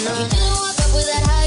enough. You know I fuck with that high.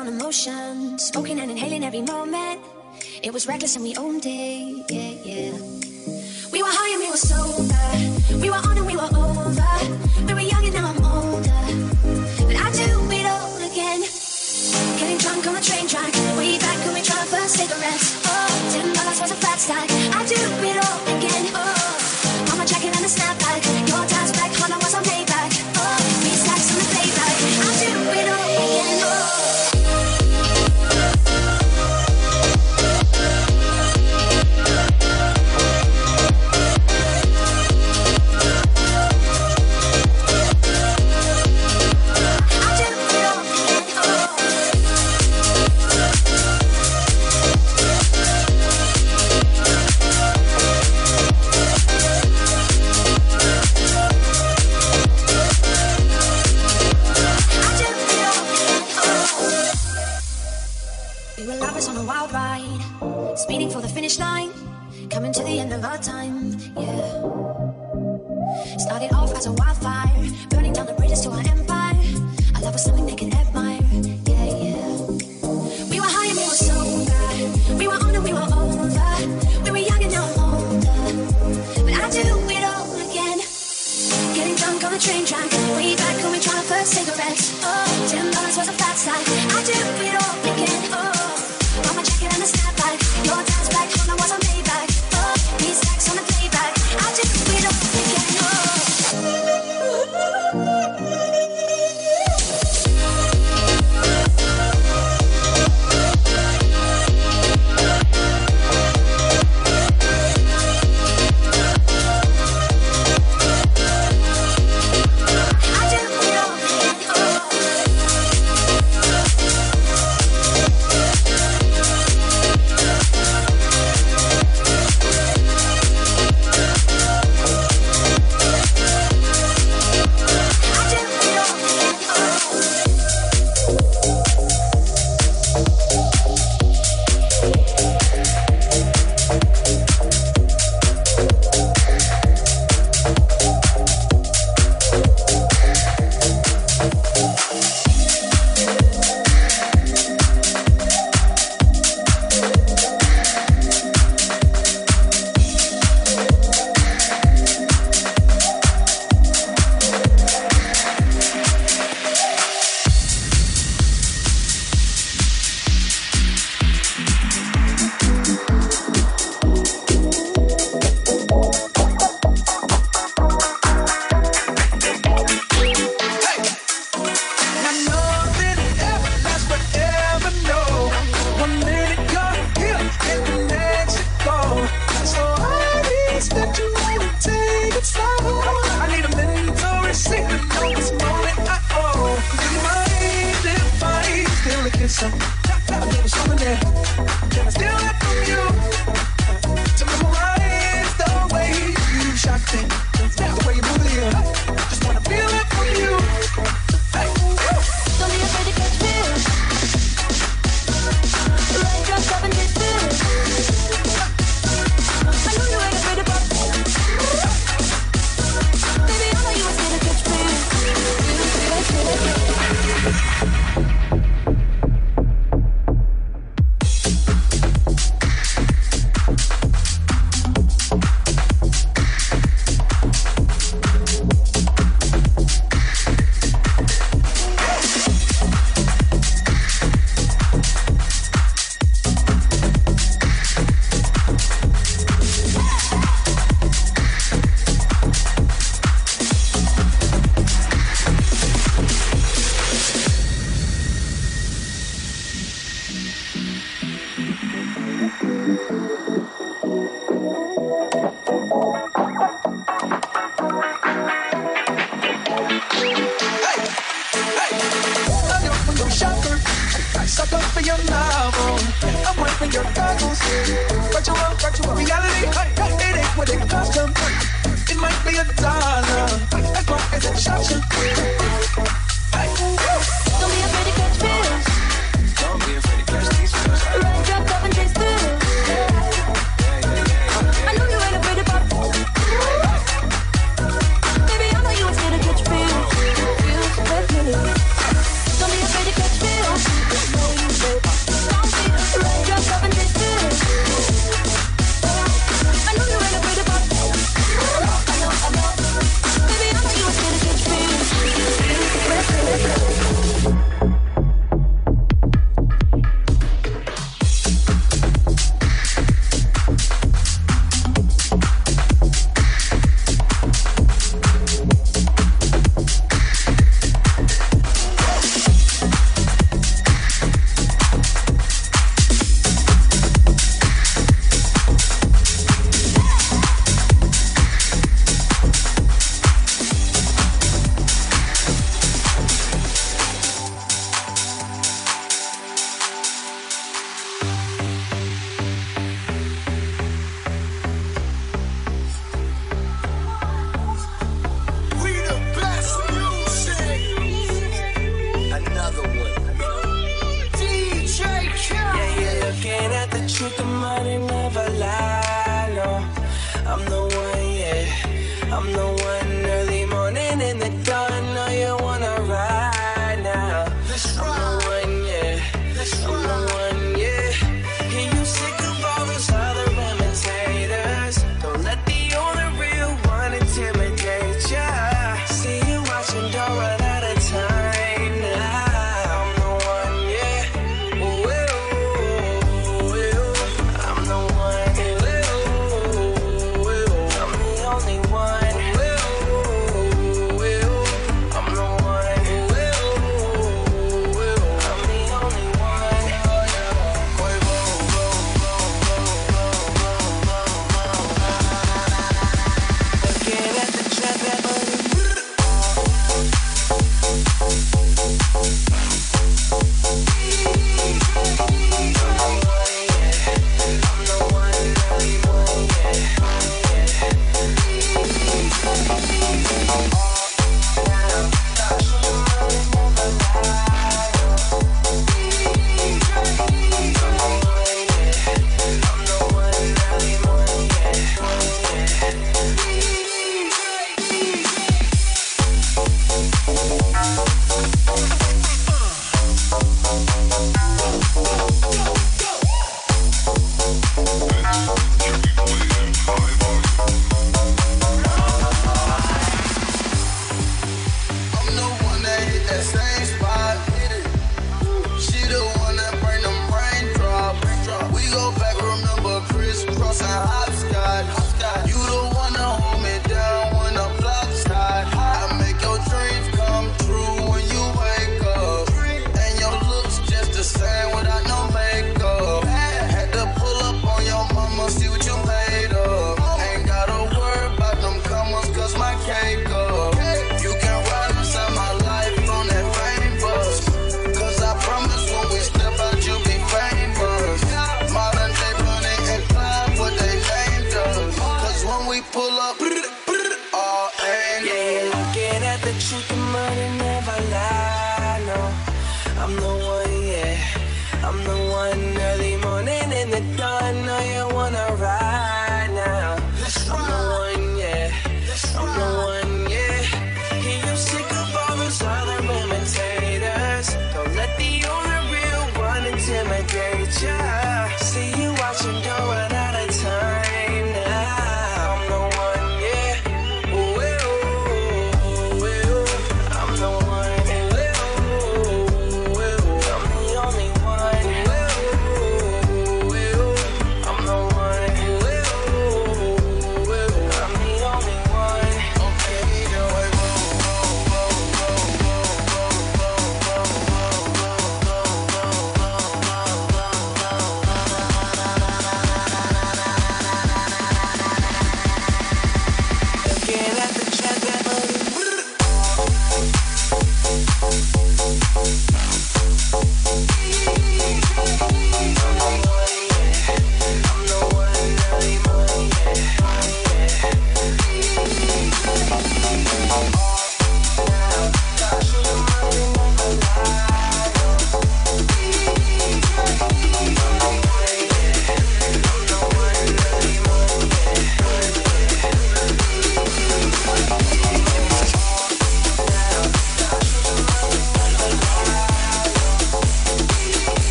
on emotion, smoking and inhaling every moment. It was reckless and we owned it, yeah, yeah. We were high and we were sober. We were on and we were over. We were young and now I'm older. But I do it all again. Getting drunk on the train track. Way back when we tried first cigarettes. Oh, ten dollars was a fat stack. on the train track. Way back when we tried first cigarettes. Oh, ten dollars was a fat side. I do it all again. Oh, on my jacket and the snapback. Your dad's back when I was a baby. your novel. I'm wearing your goggles. Virtual, virtual reality. It ain't what it costs It might be a dollar, as long as it shocks you.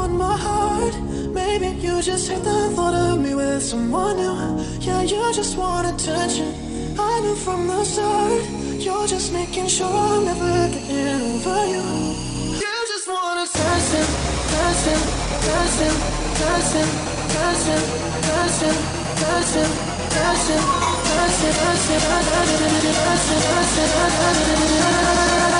Want my heart. Maybe you just hate the thought of me with someone new. Yeah, you just want attention. I knew from the start. You're just making sure I'll never get over you. You just want attention, attention, attention, attention, attention, attention, attention, attention, attention, attention, attention, attention, attention.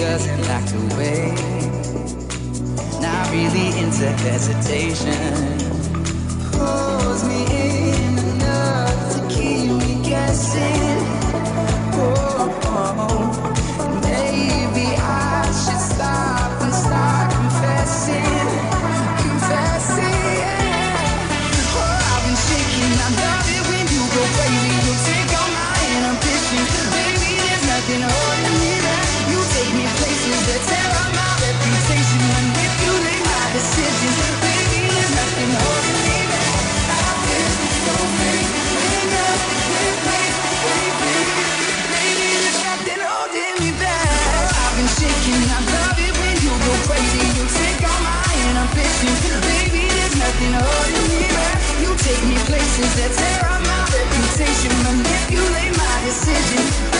doesn't like to wait. Not really into hesitation. Pulls me in enough to keep me guessing. that tear up my reputation, manipulate my decision.